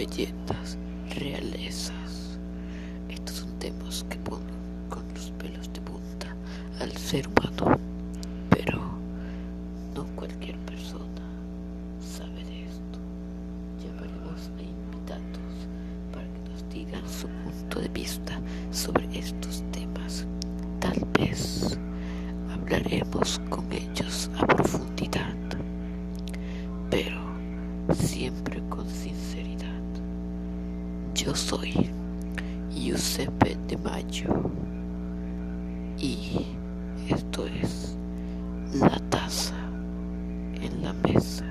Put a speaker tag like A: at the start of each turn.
A: leyendas, realezas. Estos son temas que ponen con los pelos de punta al ser humano, pero no cualquier persona sabe de esto. Llamaremos a invitados para que nos digan su punto de vista sobre estos temas. Tal vez hablaremos con ellos a profundidad, pero siempre con sinceridad. Yo soy Giuseppe de Mayo y esto es la taza en la mesa.